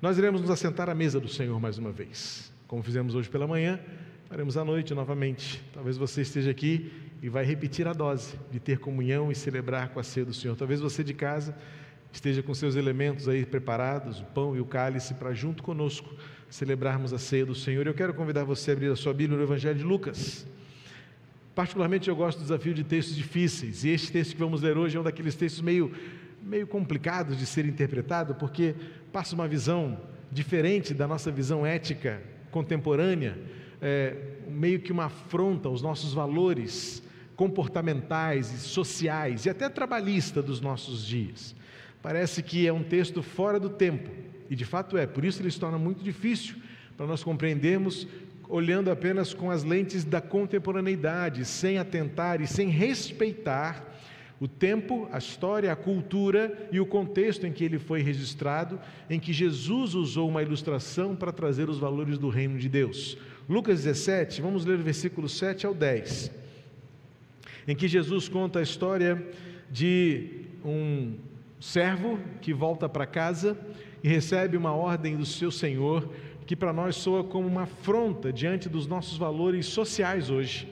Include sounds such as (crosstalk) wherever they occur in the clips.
Nós iremos nos assentar à mesa do Senhor mais uma vez, como fizemos hoje pela manhã, faremos à noite novamente. Talvez você esteja aqui e vai repetir a dose de ter comunhão e celebrar com a ceia do Senhor. Talvez você de casa esteja com seus elementos aí preparados, o pão e o cálice, para junto conosco celebrarmos a ceia do Senhor. Eu quero convidar você a abrir a sua Bíblia no Evangelho de Lucas. Particularmente eu gosto do desafio de textos difíceis, e este texto que vamos ler hoje é um daqueles textos meio, meio complicados de ser interpretado, porque passa uma visão diferente da nossa visão ética contemporânea, é, meio que uma afronta aos nossos valores comportamentais e sociais e até trabalhista dos nossos dias. Parece que é um texto fora do tempo, e de fato é, por isso ele se torna muito difícil para nós compreendermos olhando apenas com as lentes da contemporaneidade, sem atentar e sem respeitar o tempo, a história, a cultura e o contexto em que ele foi registrado, em que Jesus usou uma ilustração para trazer os valores do reino de Deus. Lucas 17, vamos ler o versículo 7 ao 10, em que Jesus conta a história de um servo que volta para casa e recebe uma ordem do seu senhor, que para nós soa como uma afronta diante dos nossos valores sociais hoje,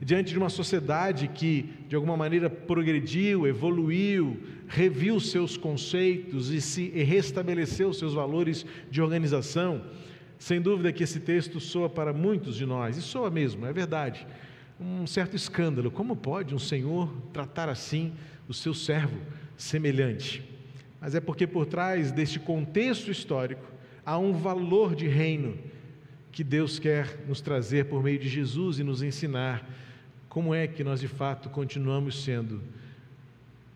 diante de uma sociedade que de alguma maneira progrediu, evoluiu, reviu seus conceitos e se e restabeleceu seus valores de organização. Sem dúvida que esse texto soa para muitos de nós, e soa mesmo, é verdade, um certo escândalo. Como pode um senhor tratar assim o seu servo? semelhante. Mas é porque por trás deste contexto histórico há um valor de reino que Deus quer nos trazer por meio de Jesus e nos ensinar como é que nós de fato continuamos sendo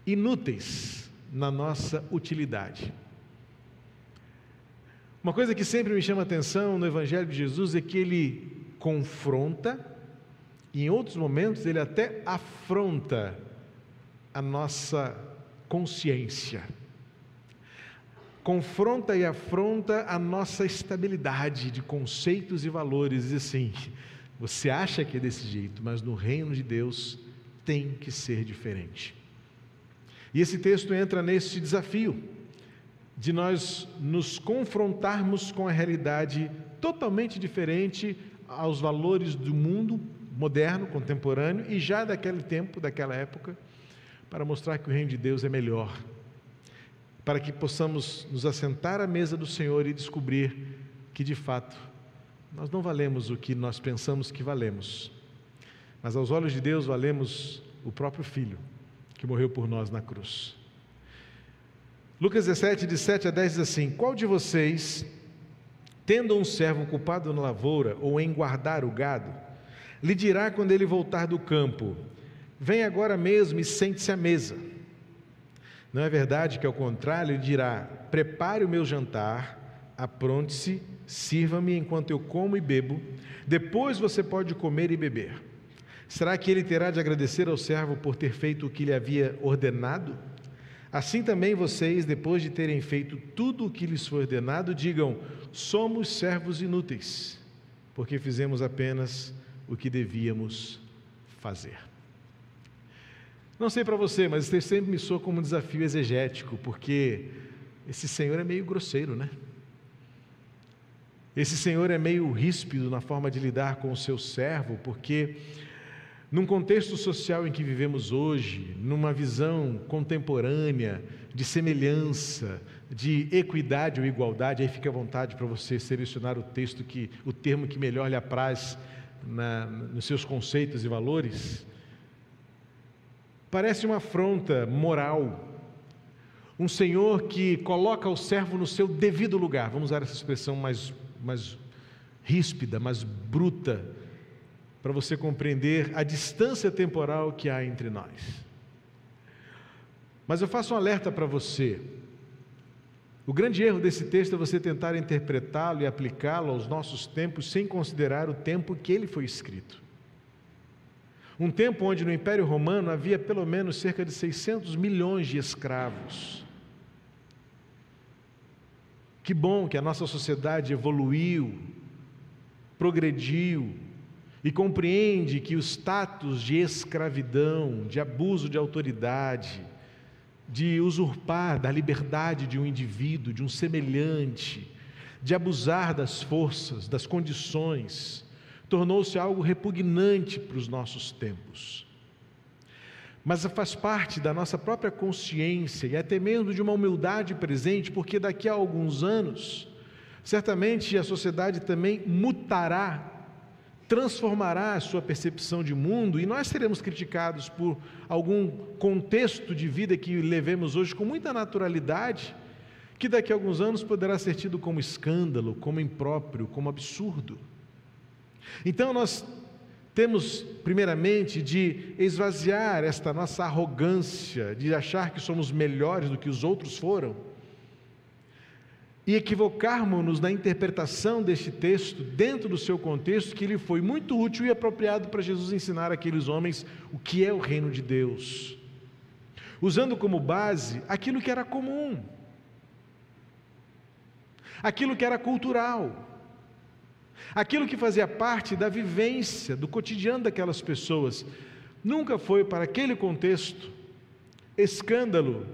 inúteis na nossa utilidade. Uma coisa que sempre me chama atenção no Evangelho de Jesus é que ele confronta e em outros momentos ele até afronta a nossa consciência. Confronta e afronta a nossa estabilidade de conceitos e valores, e assim, você acha que é desse jeito, mas no reino de Deus tem que ser diferente. E esse texto entra nesse desafio de nós nos confrontarmos com a realidade totalmente diferente aos valores do mundo moderno, contemporâneo e já daquele tempo, daquela época para mostrar que o reino de Deus é melhor, para que possamos nos assentar à mesa do Senhor e descobrir que de fato nós não valemos o que nós pensamos que valemos, mas aos olhos de Deus valemos o próprio Filho que morreu por nós na cruz. Lucas 17, de 7 a 10 diz assim: Qual de vocês, tendo um servo ocupado na lavoura ou em guardar o gado, lhe dirá quando ele voltar do campo: Vem agora mesmo e sente-se à mesa. Não é verdade que, ao contrário, ele dirá: Prepare o meu jantar, apronte-se, sirva-me enquanto eu como e bebo, depois você pode comer e beber. Será que ele terá de agradecer ao servo por ter feito o que lhe havia ordenado? Assim também vocês, depois de terem feito tudo o que lhes foi ordenado, digam: Somos servos inúteis, porque fizemos apenas o que devíamos fazer. Não sei para você, mas esse sempre me soa como um desafio exegético, porque esse Senhor é meio grosseiro, né? Esse Senhor é meio ríspido na forma de lidar com o seu servo, porque num contexto social em que vivemos hoje, numa visão contemporânea de semelhança, de equidade ou igualdade, aí fica à vontade para você selecionar o texto que, o termo que melhor lhe apraz na, nos seus conceitos e valores. Parece uma afronta moral. Um senhor que coloca o servo no seu devido lugar, vamos usar essa expressão mais, mais ríspida, mais bruta, para você compreender a distância temporal que há entre nós. Mas eu faço um alerta para você. O grande erro desse texto é você tentar interpretá-lo e aplicá-lo aos nossos tempos sem considerar o tempo que ele foi escrito. Um tempo onde no Império Romano havia pelo menos cerca de 600 milhões de escravos. Que bom que a nossa sociedade evoluiu, progrediu e compreende que o status de escravidão, de abuso de autoridade, de usurpar da liberdade de um indivíduo, de um semelhante, de abusar das forças, das condições, tornou-se algo repugnante para os nossos tempos. Mas faz parte da nossa própria consciência e até mesmo de uma humildade presente, porque daqui a alguns anos, certamente a sociedade também mutará transformará a sua percepção de mundo e nós seremos criticados por algum contexto de vida que levemos hoje com muita naturalidade, que daqui a alguns anos poderá ser tido como escândalo, como impróprio, como absurdo. Então nós temos, primeiramente, de esvaziar esta nossa arrogância, de achar que somos melhores do que os outros foram e equivocarmos-nos na interpretação deste texto dentro do seu contexto, que ele foi muito útil e apropriado para Jesus ensinar aqueles homens o que é o reino de Deus, usando como base aquilo que era comum, aquilo que era cultural, aquilo que fazia parte da vivência, do cotidiano daquelas pessoas. Nunca foi para aquele contexto escândalo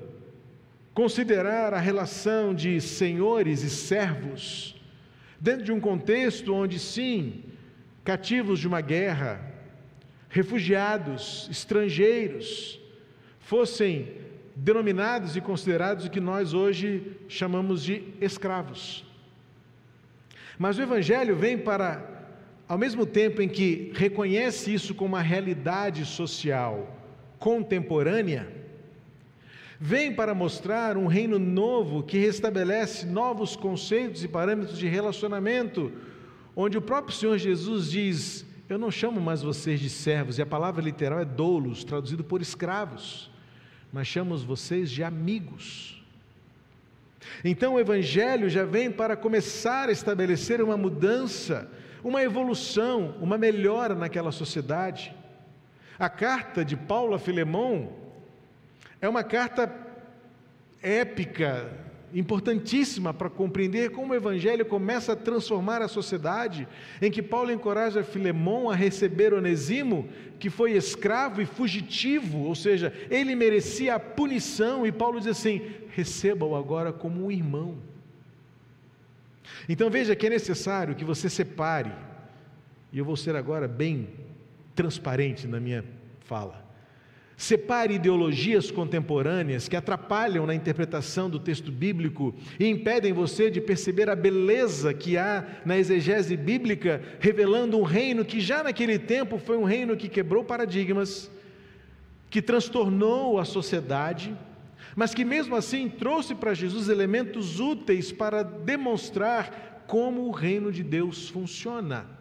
considerar a relação de senhores e servos, dentro de um contexto onde, sim, cativos de uma guerra, refugiados, estrangeiros, fossem denominados e considerados o que nós hoje chamamos de escravos. Mas o Evangelho vem para, ao mesmo tempo em que reconhece isso como uma realidade social contemporânea, vem para mostrar um reino novo que restabelece novos conceitos e parâmetros de relacionamento, onde o próprio Senhor Jesus diz: Eu não chamo mais vocês de servos, e a palavra literal é doulos, traduzido por escravos, mas chamo vocês de amigos. Então o Evangelho já vem para começar a estabelecer uma mudança, uma evolução, uma melhora naquela sociedade. A carta de Paulo a Filemão é uma carta épica, importantíssima para compreender como o Evangelho começa a transformar a sociedade, em que Paulo encoraja Filemão a receber Onesimo, que foi escravo e fugitivo, ou seja, ele merecia a punição, e Paulo diz assim: receba-o agora como um irmão. Então veja que é necessário que você separe, e eu vou ser agora bem transparente na minha fala. Separe ideologias contemporâneas que atrapalham na interpretação do texto bíblico e impedem você de perceber a beleza que há na exegese bíblica, revelando um reino que já naquele tempo foi um reino que quebrou paradigmas, que transtornou a sociedade, mas que mesmo assim trouxe para Jesus elementos úteis para demonstrar como o reino de Deus funciona.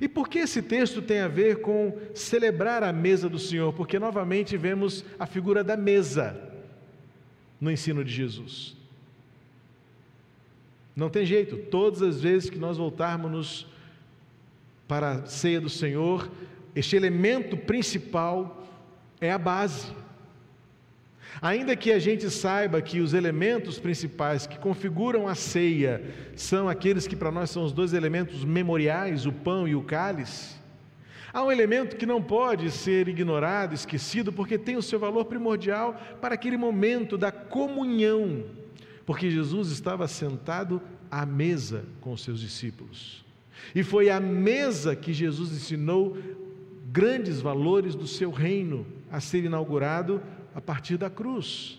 E por que esse texto tem a ver com celebrar a mesa do Senhor? Porque novamente vemos a figura da mesa no ensino de Jesus. Não tem jeito, todas as vezes que nós voltarmos para a ceia do Senhor, este elemento principal é a base. Ainda que a gente saiba que os elementos principais que configuram a ceia são aqueles que para nós são os dois elementos memoriais, o pão e o cálice, há um elemento que não pode ser ignorado, esquecido, porque tem o seu valor primordial para aquele momento da comunhão, porque Jesus estava sentado à mesa com os seus discípulos. E foi à mesa que Jesus ensinou grandes valores do seu reino a ser inaugurado a partir da cruz.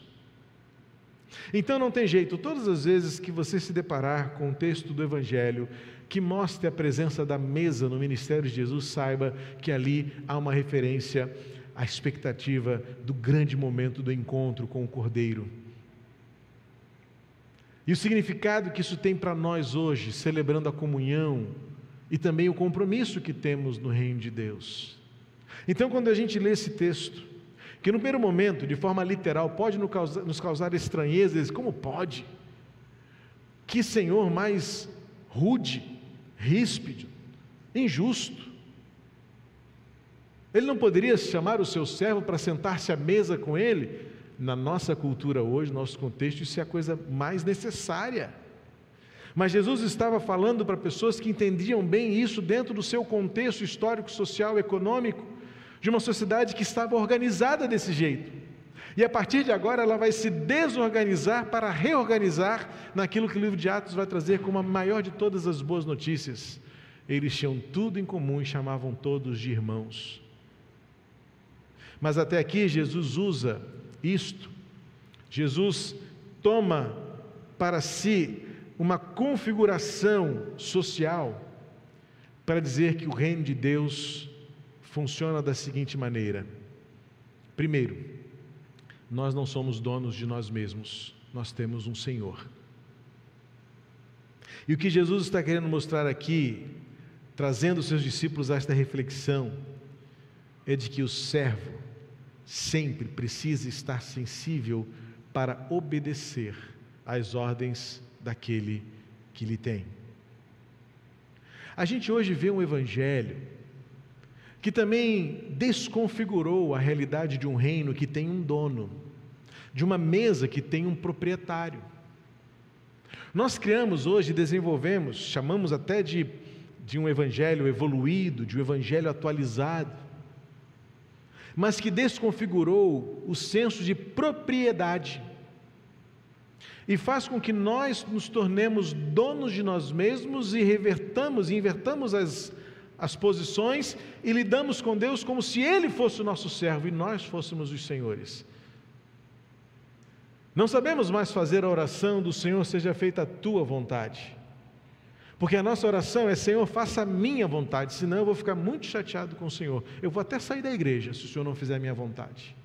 Então não tem jeito, todas as vezes que você se deparar com um texto do Evangelho que mostre a presença da mesa no ministério de Jesus, saiba que ali há uma referência à expectativa do grande momento do encontro com o Cordeiro. E o significado que isso tem para nós hoje, celebrando a comunhão e também o compromisso que temos no reino de Deus. Então, quando a gente lê esse texto, que no primeiro momento, de forma literal, pode nos causar, nos causar estranheza, como pode? Que Senhor mais rude, ríspido, injusto. Ele não poderia chamar o seu servo para sentar-se à mesa com ele? Na nossa cultura hoje, no nosso contexto, isso é a coisa mais necessária. Mas Jesus estava falando para pessoas que entendiam bem isso dentro do seu contexto histórico, social, econômico de uma sociedade que estava organizada desse jeito. E a partir de agora ela vai se desorganizar para reorganizar naquilo que o livro de Atos vai trazer como a maior de todas as boas notícias. Eles tinham tudo em comum e chamavam todos de irmãos. Mas até aqui Jesus usa isto. Jesus toma para si uma configuração social para dizer que o reino de Deus funciona da seguinte maneira: primeiro, nós não somos donos de nós mesmos, nós temos um Senhor. E o que Jesus está querendo mostrar aqui, trazendo os seus discípulos a esta reflexão, é de que o servo sempre precisa estar sensível para obedecer às ordens daquele que lhe tem. A gente hoje vê um evangelho que também desconfigurou a realidade de um reino que tem um dono, de uma mesa que tem um proprietário. Nós criamos hoje, desenvolvemos, chamamos até de, de um evangelho evoluído, de um evangelho atualizado, mas que desconfigurou o senso de propriedade e faz com que nós nos tornemos donos de nós mesmos e revertamos e invertamos as as posições e lidamos com Deus como se Ele fosse o nosso servo e nós fôssemos os senhores. Não sabemos mais fazer a oração do Senhor, seja feita a tua vontade. Porque a nossa oração é: Senhor, faça a minha vontade, senão eu vou ficar muito chateado com o Senhor. Eu vou até sair da igreja se o Senhor não fizer a minha vontade.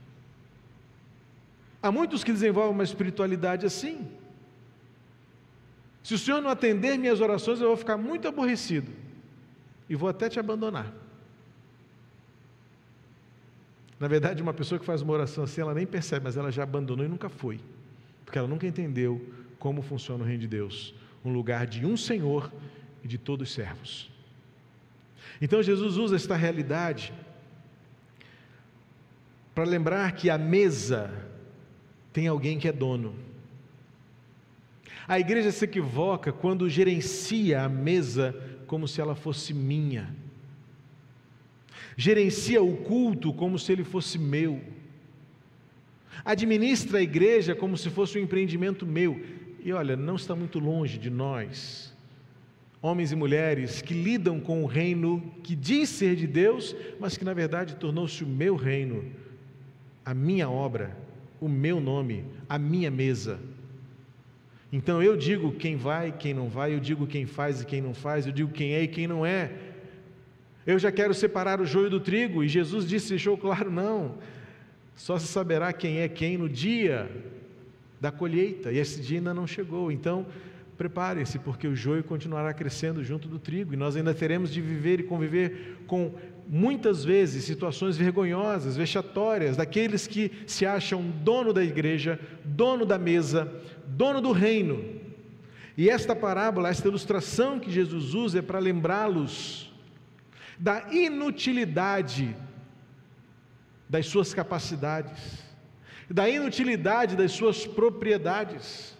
Há muitos que desenvolvem uma espiritualidade assim. Se o Senhor não atender minhas orações, eu vou ficar muito aborrecido e vou até te abandonar. Na verdade, uma pessoa que faz uma oração assim, ela nem percebe, mas ela já abandonou e nunca foi, porque ela nunca entendeu como funciona o reino de Deus um lugar de um Senhor e de todos os servos. Então, Jesus usa esta realidade para lembrar que a mesa tem alguém que é dono. A igreja se equivoca quando gerencia a mesa como se ela fosse minha. Gerencia o culto como se ele fosse meu. Administra a igreja como se fosse um empreendimento meu. E olha, não está muito longe de nós, homens e mulheres que lidam com o reino que diz ser de Deus, mas que na verdade tornou-se o meu reino, a minha obra, o meu nome, a minha mesa. Então eu digo quem vai, quem não vai, eu digo quem faz e quem não faz, eu digo quem é e quem não é. Eu já quero separar o joio do trigo, e Jesus disse, deixou claro, não. Só se saberá quem é quem no dia da colheita, e esse dia ainda não chegou. Então, preparem-se, porque o joio continuará crescendo junto do trigo, e nós ainda teremos de viver e conviver com muitas vezes situações vergonhosas, vexatórias, daqueles que se acham dono da igreja, dono da mesa, dono do reino. E esta parábola, esta ilustração que Jesus usa é para lembrá-los da inutilidade das suas capacidades, da inutilidade das suas propriedades.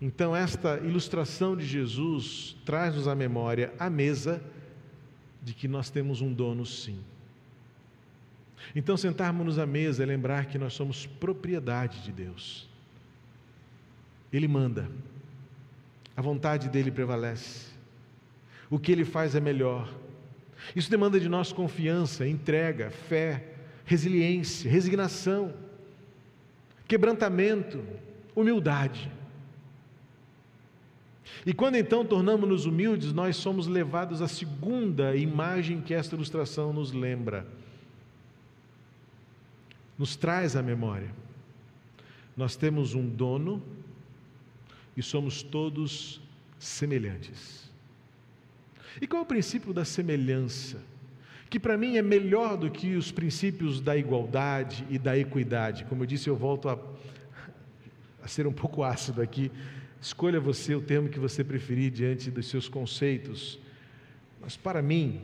Então, esta ilustração de Jesus traz-nos à memória a mesa de que nós temos um dono, sim. Então, sentarmos-nos à mesa é lembrar que nós somos propriedade de Deus. Ele manda, a vontade dele prevalece, o que ele faz é melhor. Isso demanda de nós confiança, entrega, fé, resiliência, resignação, quebrantamento, humildade. E quando então tornamos-nos humildes, nós somos levados à segunda imagem que esta ilustração nos lembra, nos traz à memória. Nós temos um dono e somos todos semelhantes. E qual é o princípio da semelhança? Que para mim é melhor do que os princípios da igualdade e da equidade. Como eu disse, eu volto a, (laughs) a ser um pouco ácido aqui. Escolha você o termo que você preferir diante dos seus conceitos. Mas para mim,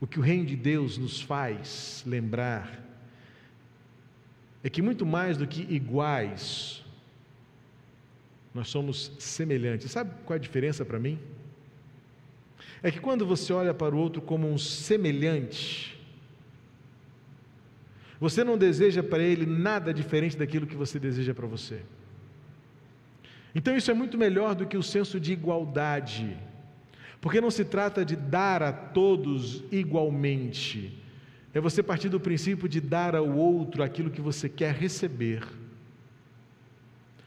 o que o reino de Deus nos faz lembrar é que muito mais do que iguais, nós somos semelhantes. Sabe qual é a diferença para mim? É que quando você olha para o outro como um semelhante, Você não deseja para ele nada diferente daquilo que você deseja para você. Então isso é muito melhor do que o senso de igualdade, porque não se trata de dar a todos igualmente, é você partir do princípio de dar ao outro aquilo que você quer receber.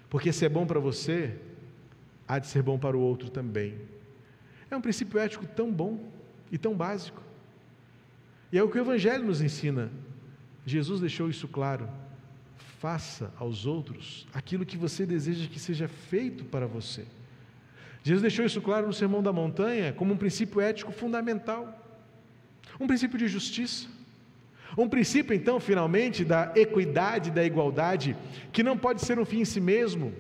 Porque se é bom para você, há de ser bom para o outro também. É um princípio ético tão bom e tão básico. E é o que o Evangelho nos ensina. Jesus deixou isso claro. Faça aos outros aquilo que você deseja que seja feito para você. Jesus deixou isso claro no Sermão da Montanha como um princípio ético fundamental, um princípio de justiça. Um princípio, então, finalmente, da equidade, da igualdade, que não pode ser um fim em si mesmo,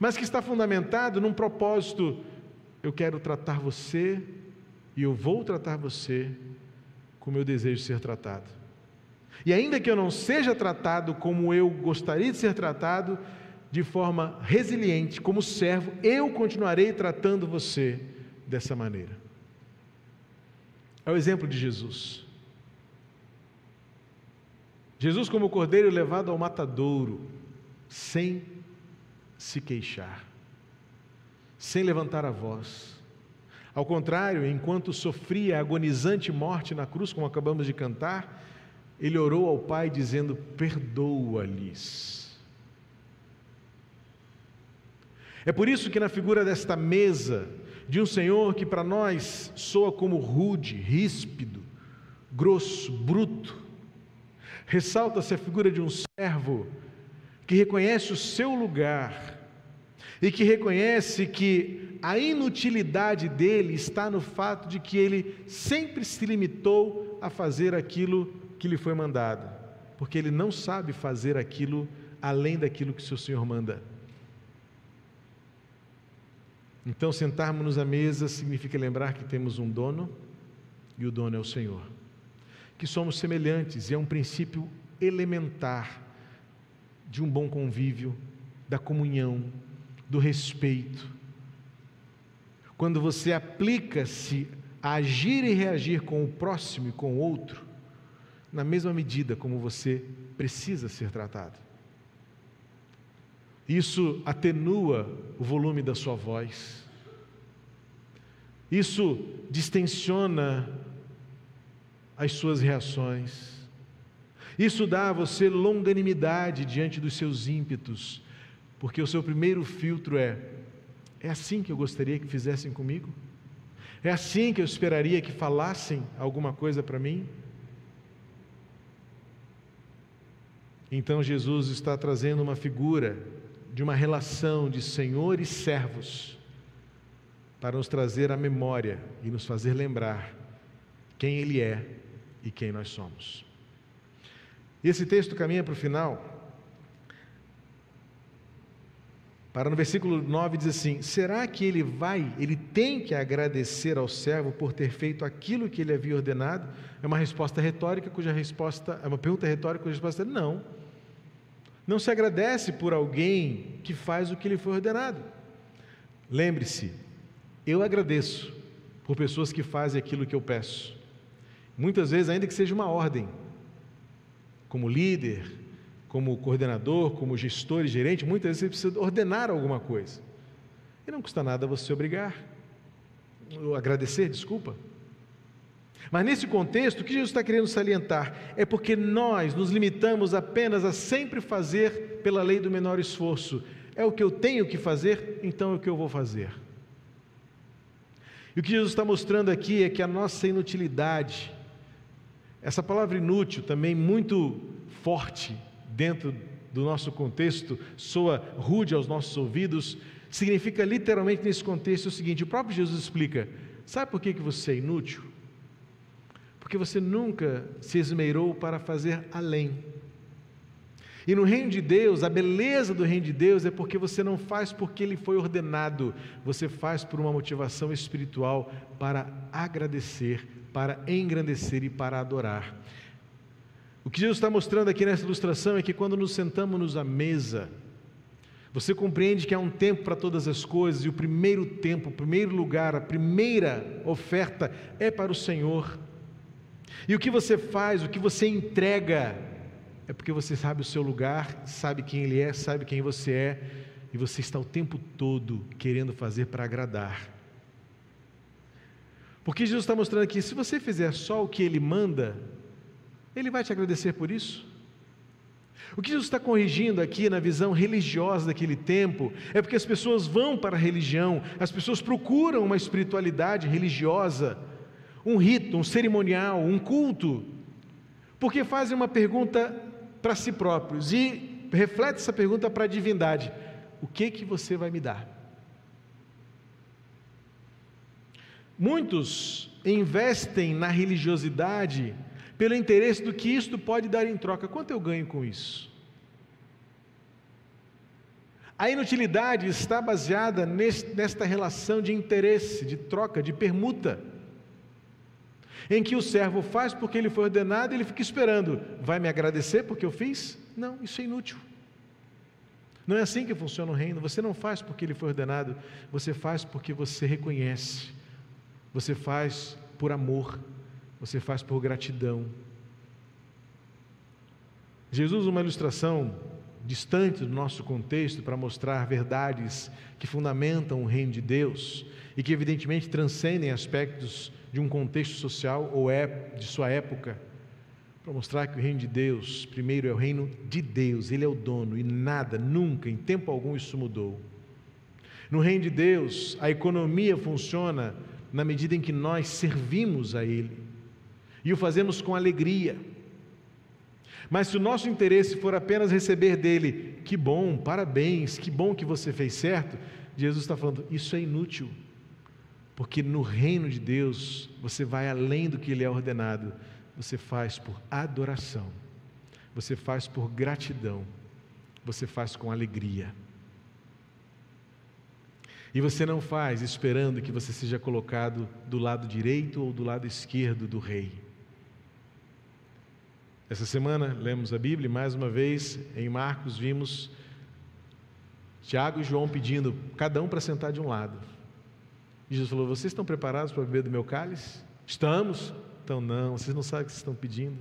mas que está fundamentado num propósito: eu quero tratar você e eu vou tratar você como eu desejo ser tratado. E ainda que eu não seja tratado como eu gostaria de ser tratado, de forma resiliente, como servo, eu continuarei tratando você dessa maneira. É o exemplo de Jesus. Jesus, como cordeiro levado ao matadouro, sem se queixar, sem levantar a voz. Ao contrário, enquanto sofria agonizante morte na cruz, como acabamos de cantar, ele orou ao Pai dizendo: Perdoa-lhes. É por isso que, na figura desta mesa, de um Senhor que para nós soa como rude, ríspido, grosso, bruto, ressalta-se a figura de um servo que reconhece o seu lugar e que reconhece que a inutilidade dele está no fato de que ele sempre se limitou a fazer aquilo que lhe foi mandado, porque ele não sabe fazer aquilo além daquilo que seu Senhor manda. Então, sentarmos-nos à mesa significa lembrar que temos um dono e o dono é o Senhor que somos semelhantes e é um princípio elementar de um bom convívio, da comunhão, do respeito. Quando você aplica-se a agir e reagir com o próximo e com o outro, na mesma medida como você precisa ser tratado. Isso atenua o volume da sua voz. Isso distensiona as suas reações. Isso dá a você longanimidade diante dos seus ímpetos, porque o seu primeiro filtro é: é assim que eu gostaria que fizessem comigo? É assim que eu esperaria que falassem alguma coisa para mim? Então Jesus está trazendo uma figura de uma relação de senhor e servos para nos trazer a memória e nos fazer lembrar quem Ele é e quem nós somos. Esse texto caminha para o final. Para no versículo 9 diz assim: Será que ele vai, ele tem que agradecer ao servo por ter feito aquilo que ele havia ordenado? É uma resposta retórica, cuja resposta, é uma pergunta retórica, cuja resposta é não. Não se agradece por alguém que faz o que lhe foi ordenado. Lembre-se, eu agradeço por pessoas que fazem aquilo que eu peço. Muitas vezes, ainda que seja uma ordem, como líder, como coordenador, como gestor e gerente, muitas vezes você precisa ordenar alguma coisa. E não custa nada você obrigar, ou agradecer, desculpa. Mas nesse contexto, o que Jesus está querendo salientar é porque nós nos limitamos apenas a sempre fazer pela lei do menor esforço. É o que eu tenho que fazer, então é o que eu vou fazer. E o que Jesus está mostrando aqui é que a nossa inutilidade, essa palavra inútil, também muito forte dentro do nosso contexto, soa rude aos nossos ouvidos, significa literalmente nesse contexto o seguinte: o próprio Jesus explica, sabe por que, que você é inútil? Porque você nunca se esmerou para fazer além. E no reino de Deus, a beleza do reino de Deus é porque você não faz porque ele foi ordenado, você faz por uma motivação espiritual para agradecer, para engrandecer e para adorar. O que Jesus está mostrando aqui nessa ilustração é que quando nos sentamos à mesa, você compreende que há um tempo para todas as coisas, e o primeiro tempo, o primeiro lugar, a primeira oferta é para o Senhor. E o que você faz, o que você entrega, é porque você sabe o seu lugar, sabe quem Ele é, sabe quem você é, e você está o tempo todo querendo fazer para agradar. Porque Jesus está mostrando aqui: se você fizer só o que Ele manda, Ele vai te agradecer por isso. O que Jesus está corrigindo aqui na visão religiosa daquele tempo é porque as pessoas vão para a religião, as pessoas procuram uma espiritualidade religiosa, um rito, um cerimonial, um culto, porque fazem uma pergunta para si próprios e reflete essa pergunta para a divindade: o que que você vai me dar? Muitos investem na religiosidade pelo interesse do que isto pode dar em troca. Quanto eu ganho com isso? A inutilidade está baseada nesta relação de interesse, de troca, de permuta, em que o servo faz porque ele foi ordenado e ele fica esperando. Vai me agradecer porque eu fiz? Não, isso é inútil. Não é assim que funciona o reino. Você não faz porque ele foi ordenado, você faz porque você reconhece, você faz por amor, você faz por gratidão. Jesus, uma ilustração distante do nosso contexto para mostrar verdades que fundamentam o reino de Deus e que evidentemente transcendem aspectos de um contexto social ou é de sua época, para mostrar que o reino de Deus, primeiro é o reino de Deus, ele é o dono e nada, nunca, em tempo algum isso mudou. No reino de Deus, a economia funciona na medida em que nós servimos a ele e o fazemos com alegria. Mas se o nosso interesse for apenas receber dele, que bom, parabéns, que bom que você fez certo, Jesus está falando, isso é inútil, porque no reino de Deus você vai além do que lhe é ordenado, você faz por adoração, você faz por gratidão, você faz com alegria. E você não faz esperando que você seja colocado do lado direito ou do lado esquerdo do rei. Essa semana lemos a Bíblia e mais uma vez em Marcos vimos Tiago e João pedindo cada um para sentar de um lado. Jesus falou: Vocês estão preparados para beber do meu cálice? Estamos? Então não, vocês não sabem o que vocês estão pedindo.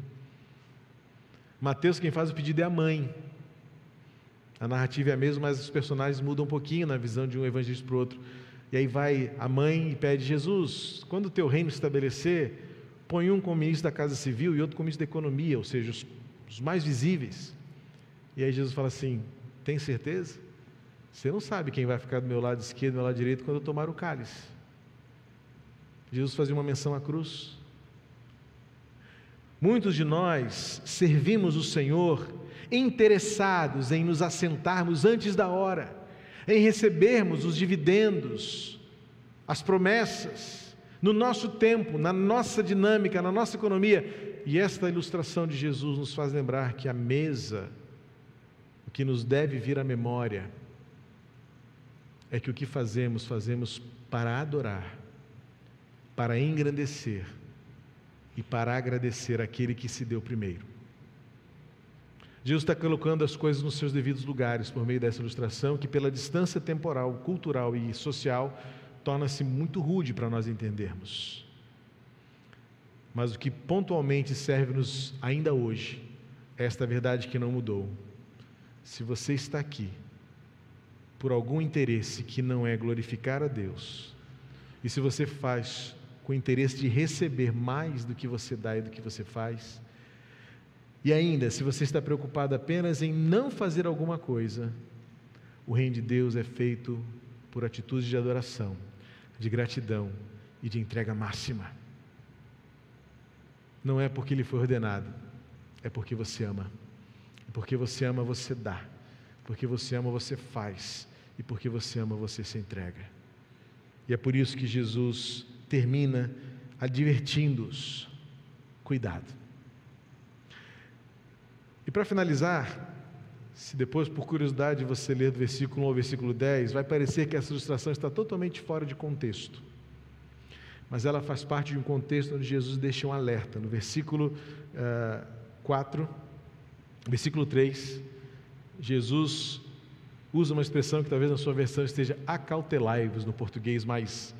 Mateus, quem faz o pedido é a mãe. A narrativa é a mesma, mas os personagens mudam um pouquinho na visão de um evangelista para o outro. E aí vai a mãe e pede: Jesus, quando o teu reino estabelecer, põe um como ministro da Casa Civil e outro como ministro da Economia, ou seja, os, os mais visíveis. E aí Jesus fala assim: tem certeza? Você não sabe quem vai ficar do meu lado esquerdo, do meu lado direito quando eu tomar o cálice. Jesus fazia uma menção à cruz. Muitos de nós servimos o Senhor interessados em nos assentarmos antes da hora, em recebermos os dividendos, as promessas, no nosso tempo, na nossa dinâmica, na nossa economia. E esta ilustração de Jesus nos faz lembrar que a mesa, o que nos deve vir à memória, é que o que fazemos, fazemos para adorar, para engrandecer e para agradecer aquele que se deu primeiro. Jesus está colocando as coisas nos seus devidos lugares por meio dessa ilustração, que pela distância temporal, cultural e social torna-se muito rude para nós entendermos. Mas o que pontualmente serve-nos ainda hoje é esta verdade que não mudou. Se você está aqui por algum interesse que não é glorificar a Deus, e se você faz com o interesse de receber mais do que você dá e do que você faz, e ainda, se você está preocupado apenas em não fazer alguma coisa, o reino de Deus é feito por atitudes de adoração, de gratidão e de entrega máxima. Não é porque lhe foi ordenado, é porque você ama. Porque você ama, você dá. Porque você ama, você faz. E porque você ama, você se entrega. E é por isso que Jesus termina advertindo-os: cuidado. E para finalizar, se depois, por curiosidade, você ler do versículo 1 ao versículo 10, vai parecer que essa ilustração está totalmente fora de contexto. Mas ela faz parte de um contexto onde Jesus deixa um alerta. No versículo uh, eh, 4, versículo 3, Jesus usa uma expressão que talvez na sua versão esteja acautelai-vos, no português mais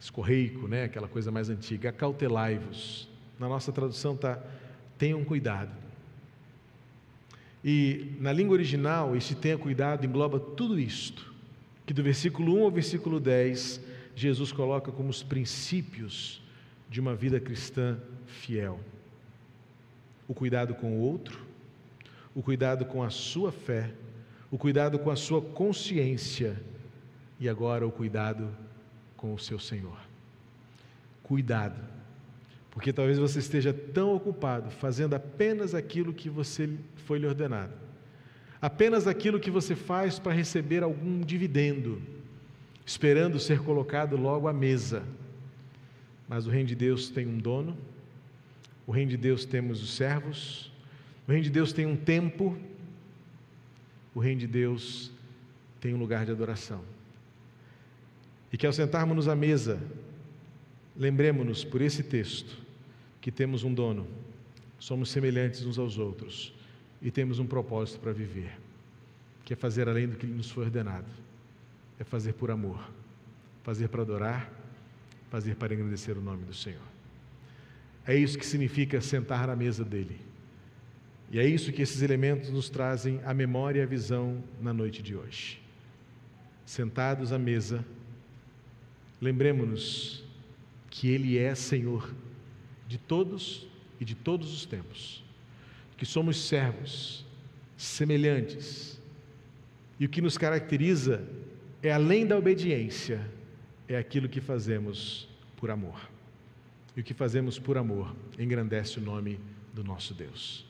escorreico, né? aquela coisa mais antiga, acautelai-vos. Na nossa tradução está: tenham cuidado. E na língua original, esse tenha cuidado engloba tudo isto, que do versículo 1 ao versículo 10, Jesus coloca como os princípios de uma vida cristã fiel: o cuidado com o outro, o cuidado com a sua fé, o cuidado com a sua consciência e agora o cuidado com o seu Senhor. Cuidado, porque talvez você esteja tão ocupado fazendo apenas aquilo que você foi lhe ordenado, apenas aquilo que você faz para receber algum dividendo, esperando ser colocado logo à mesa. Mas o reino de Deus tem um dono, o reino de Deus temos os servos, o reino de Deus tem um tempo, o reino de Deus tem um lugar de adoração. E que ao sentarmos à mesa, lembremos-nos por esse texto que temos um dono, somos semelhantes uns aos outros e temos um propósito para viver, que é fazer além do que nos foi ordenado, é fazer por amor, fazer para adorar, fazer para engrandecer o nome do Senhor. É isso que significa sentar na mesa dele. E é isso que esses elementos nos trazem à memória e à visão na noite de hoje. Sentados à mesa, Lembremos-nos que Ele é Senhor de todos e de todos os tempos, que somos servos, semelhantes, e o que nos caracteriza é além da obediência, é aquilo que fazemos por amor. E o que fazemos por amor engrandece o nome do nosso Deus.